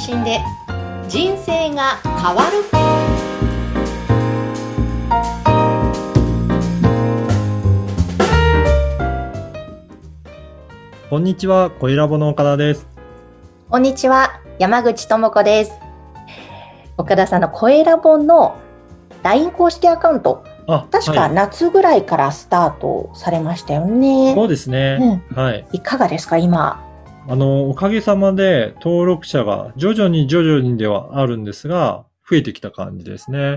信で人生が変わるこんにちは、小ラボの岡田です。こんにちは、山口智子です。岡田さんの声ラボの LINE 公式アカウント、あ、確かはい夏ぐらいからスタートされましたよね。そうですね。はい。いかがですか、今。あの、おかげさまで登録者が徐々に徐々にではあるんですが、増えてきた感じですね。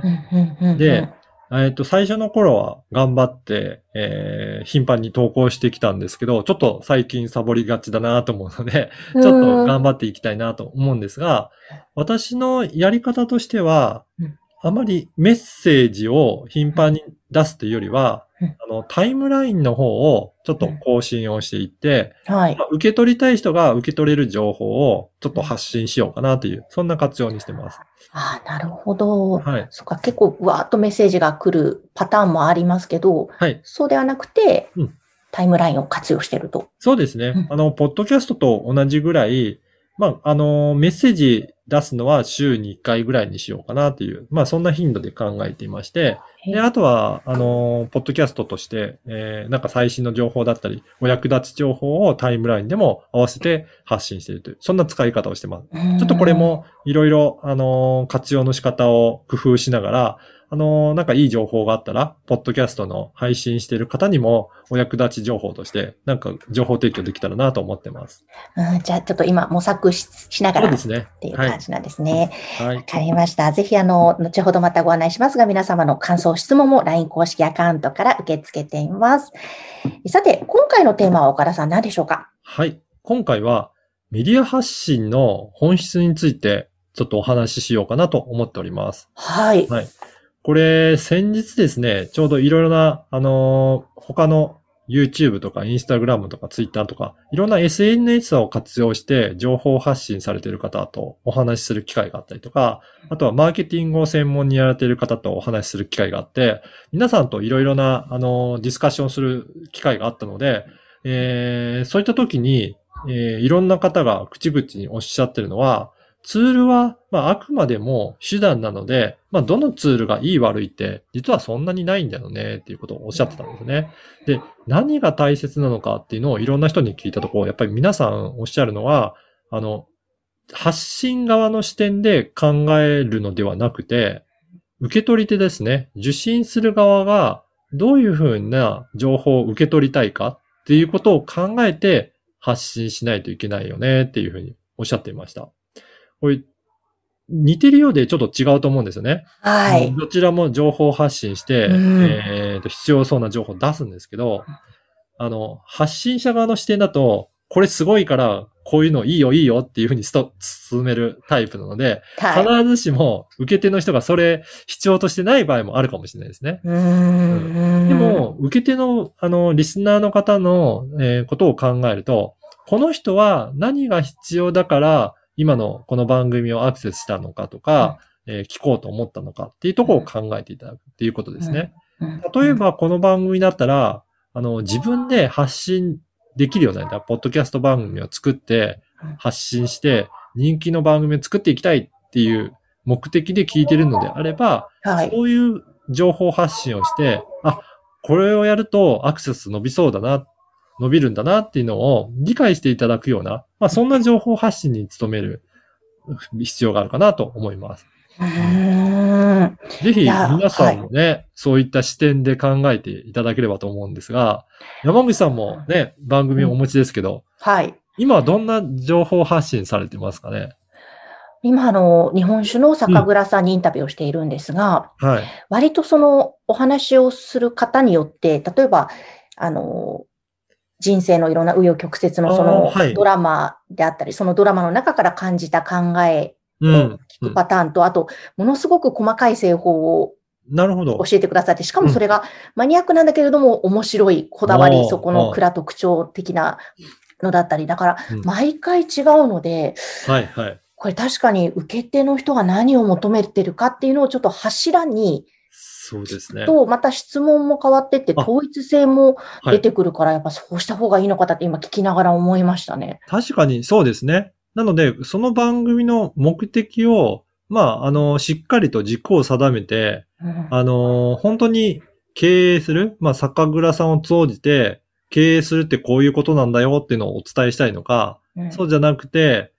で、えっと、最初の頃は頑張って、えー頻繁に投稿してきたんですけど、ちょっと最近サボりがちだなと思うので、ちょっと頑張っていきたいなと思うんですが、私のやり方としてはうん、あまりメッセージを頻繁に出すというよりはうん、あの、タイムラインの方をちょっと更新をしていって、はいま。あ受け取りたい人が受け取れる情報をちょっと発信しようかなという、そんな活用にしてます。ああ、なるほど。はい。そっか、結構、わーっとメッセージが来るパターンもありますけど、はい。そうではなくて、うんタイムラインを活用してると。そうですね。うんあの、ポッドキャストと同じぐらい、まあ、あの、メッセージ出すのは週に1回ぐらいにしようかなっていう、まあ、そんな頻度で考えていまして、で、あとは、あの、ポッドキャストとして、えー、なんか最新の情報だったり、お役立ち情報をタイムラインでも合わせて発信しているという、そんな使い方をしてます。ちょっとこれもいろいろ、あのー活用の仕方を工夫しながら、あのーなんかいい情報があったら、ポッドキャストの配信している方にもお役立ち情報として、なんか情報提供できたらなと思ってます。うん、じゃあ、ちょっと今模索ししながら。っそうですね。ていうはい感。じなんですね。はいわ。かりました。ぜひ、あの、後ほどまたご案内しますが、皆様の感想、質問も LINE 公式アカウントから受け付けています。さて、今回のテーマは岡田さん何でしょうか？はい。今回はメディア発信の本質についてちょっとお話ししようかなと思っております。はい。はい。これ、先日ですね、ちょうどいろいろな、あのー他の YouTube とか Instagram とか Twitter とか、いろんな SNS を活用して情報発信されている方とお話しする機会があったりとか、あとはマーケティングを専門にやられている方とお話しする機会があって、皆さんといろいろな、あのディスカッションする機会があったので、えーそういった時に、えーいろんな方が口々におっしゃってるのは、ツールは、まあ、あくまでも手段なので、まあ、どのツールがいい悪いって、実はそんなにないんだよね、っていうことをおっしゃってたんですね。で、何が大切なのかっていうのをいろんな人に聞いたところ、やっぱり皆さんおっしゃるのは、あの、発信側の視点で考えるのではなくて、受け取り手ですね。受信する側がどういうふうな情報を受け取りたいかっていうことを考えて発信しないといけないよねっていうふうにおっしゃっていました。これ、似てるようでちょっと違うと思うんですよね。はい。どちらも情報発信して、うんえーと、必要そうな情報を出すんですけど、あの、発信者側の視点だと、これすごいから、こういうのいいよいいよっていうふうに進めるタイプなので、はい。必ずしも受け手の人がそれ必要としてない場合もあるかもしれないですね。うーんで、も、受け手の、あの、リスナーの方の、えーことを考えると、この人は何が必要だから、今のこの番組をアクセスしたのかとか、えー聞こうと思ったのかっていうところを考えていただくっていうことですね。うん。例え、ば、この番組だったら、あの、自分で発信できるようになった、ポッドキャスト番組を作ってうん、発信して、人気の番組を作っていきたいっていう目的で聞いてるのであれば、はい。そういう情報発信をして、あ、これをやるとアクセス伸びそうだな、伸びるんだなっていうのを理解していただくような、まあそんな情報発信に努める必要があるかなと思います。うーん。ぜひ皆さんもね、そういった視点で考えていただければと思うんですが、山口さんもね、番組をお持ちですけど、はい。今はどんな情報発信されてますかね？今、あの、日本酒の酒蔵さんにインタビューをしているんですが、はい。割とそのお話をする方によって、例えば、あの、人生のいろんな紆余曲折のそあのドラマであったり、そのドラマの中から感じた考えをうん。聞くパターンと、あと、ものすごく細かい製法をなるほど。教えてくださって、しかもそれがマニアックなんだけれども、面白いこだわり、そこの蔵特徴的なのだったり、だからうん、毎回違うので、はいはい。これ確かに受け手の人が何を求めてるかっていうのをちょっと柱に、そうですね。と、また質問も変わってって、あ統一性もはい出てくるから、やっぱそうした方がいいのかって今聞きながら思いましたね。確かにそうですね。なので、その番組の目的を、まあ、あの、しっかりと軸を定めて、うんあの、本当に経営する、まあ、酒蔵さんを通じて、経営するってこういうことなんだよっていうのをお伝えしたいのか、うんそうじゃなくて、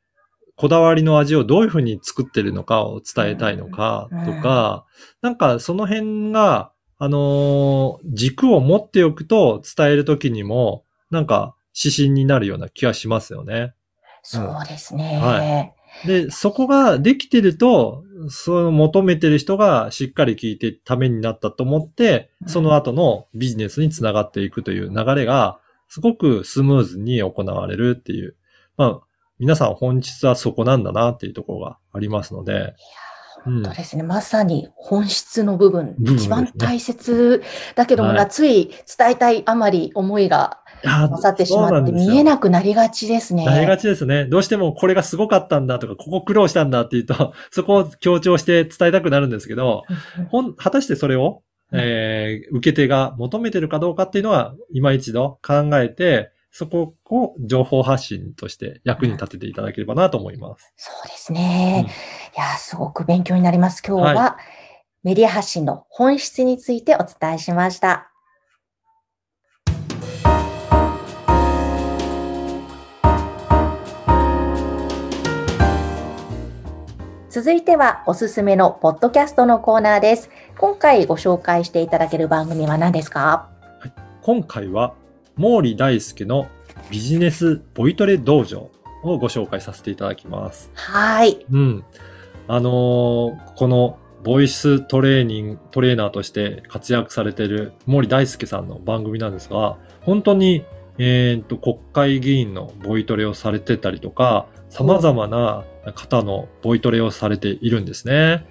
こだわりの味をどういうふうに作ってるのかを伝えたいのかとか、なんかその辺が、あのー軸を持っておくと伝えるときにも、なんか指針になるような気がしますよね。そうですね。はで、そこができてると、その求めてる人がしっかり聞いてためになったと思って、うんその後のビジネスにつながっていくという流れが、すごくスムーズに行われるっていう。まあ、皆さん本質はそこなんだなっていうところがありますので、うん。本当ですね。まさに本質の部分、部分ですね。一番大切だけどもな、はい。つい伝えたいあまり思いがいやー勝ってしまって見えなくなりがちですね。なりがちですね。どうしてもこれがすごかったんだとか、ここ苦労したんだっていうと、そこを強調して伝えたくなるんですけど、うんほん、果たしてそれを、うん。えー受け手が求めてるかどうかっていうのは、今一度考えて、そこを情報発信として役に立てていただければなと思います。そうですね。うんいやー、すごく勉強になります。今日は、はメディア発信の本質についてお伝えしました。続いてはおすすめのポッドキャストのコーナーです。今回ご紹介していただける番組は何ですか？今回は、毛利大輔のビジネスボイトレ道場をご紹介させていただきます。はい。うん。あのーこのボイストレーニング、トレーナーとして活躍されている森大輔さんの番組なんですが、本当に、えーと、国会議員のボイトレをされてたりとか、様々な方のボイトレをされているんですね。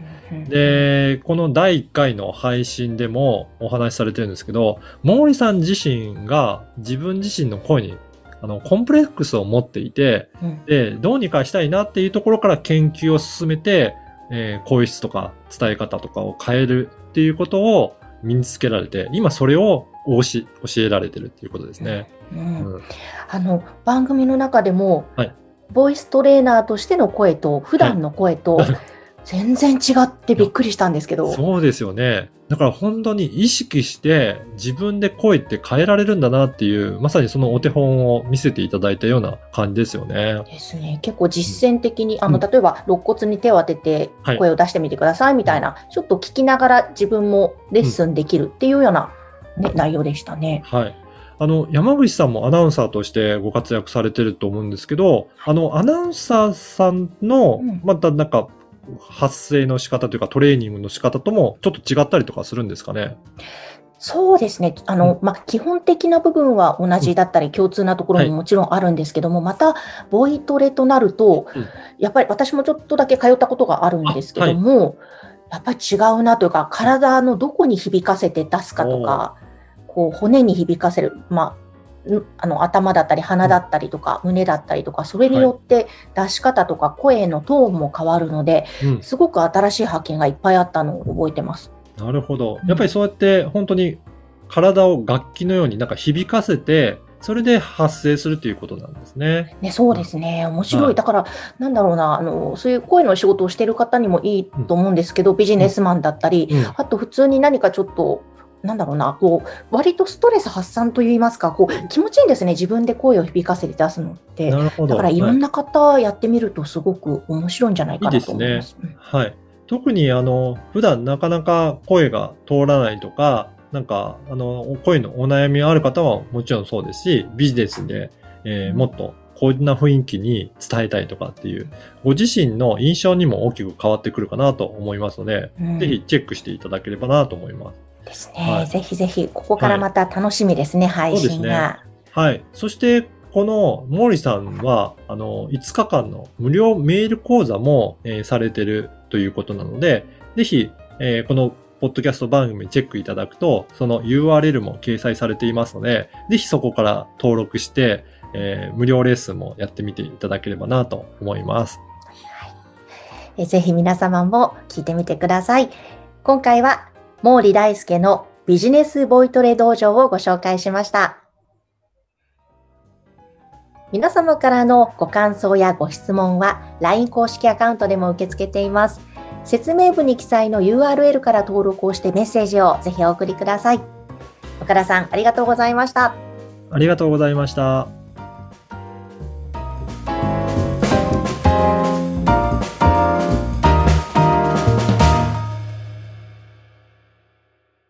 で、この第1回の配信でもお話しされてるんですけど、毛利さん自身が自分自身の声にあのコンプレックスを持っていて、うん。で、どうにかしたいなっていうところから研究を進めて、えー、声質とか伝え方とかを変えるっていうことを身につけられて、今それを教えられてるっていうことですね。うん。うん。あの番組の中でも、はいボイストレーナーとしての声と普段の声とはい全然違ってびっくりしたんですけど、そうですよね。だから本当に意識して自分で声って変えられるんだなっていう、まさにそのお手本を見せていただいたような感じですよね。ですね、結構実践的に、あのうん例えば肋骨に手を当ててはい声を出してみてくださいみたいな、ちょっと聞きながら自分もレッスンできるっていうような、ね内容でしたね。はい。あの、山口さんもアナウンサーとしてご活躍されてると思うんですけど、あの、アナウンサーさんのうん、またなんか、発声の仕方というかトレーニングの仕方ともちょっと違ったりとかするんですかね？そうですね。あの、まあ、基本的な部分は同じだったり、共通なところはいももちろんあるんですけども、また、ボイトレとなると、うん。やっぱり私もちょっとだけ通ったことがあるんですけども、やっぱり違うなというか、体のどこに響かせて出すかとか、こう、骨に響かせる、まあ、んあの頭だったり鼻だったりとか、胸だったりとかそれによって出し方とか声のトーンも変わるのでうん。すごく新しい発見がいっぱいあったのを覚えてます。なるほど。やっぱりそうやって本当に体を楽器のようになんか響かせて、それで発声するということなんですね。ね、そうですね。面白い。はいだから、なんだろうな、あの、そういう声の仕事をしている方にもいいと思うんですけど、ビジネスマンだったり、うん。あと普通に何かちょっと、なんだろうな、こう、割とストレス発散といいますか、こう、気持ちいいんですね。自分で声を響かせて出すのって。なるほど。だからいろはいんな方やってみるとすごく面白いんじゃないかなと思います。うんはい。特にあの、普段なかなか声が通らないとか、なんか、あの、声のお悩みがある方はもちろんそうですし、ビジネスで、えーもっとこんな雰囲気に伝えたいとかっていう、ご自身の印象にも大きく変わってくるかなと思いますので、うんぜひチェックしていただければなと思います。ですね。はいぜひぜひ、ここからまた楽しみですね、配信そうですが。はい。そして、この毛利さんは、あの、5日間の無料メール講座も、えーされてるということなので、ぜひ、えーこのポッドキャスト番組チェックいただくと、その URL も掲載されていますので、ぜひそこから登録して、えー無料レッスンもやってみていただければなと思います。えぜひ皆様も聞いてみてください。今回は毛利大輔のビジネスボイトレ道場をご紹介しました。皆様からのご感想やご質問は LINE 公式アカウントでも受け付けています。説明文に記載の URL から登録をしてメッセージをぜひお送りください。岡田さん、ありがとうございました。ありがとうございました。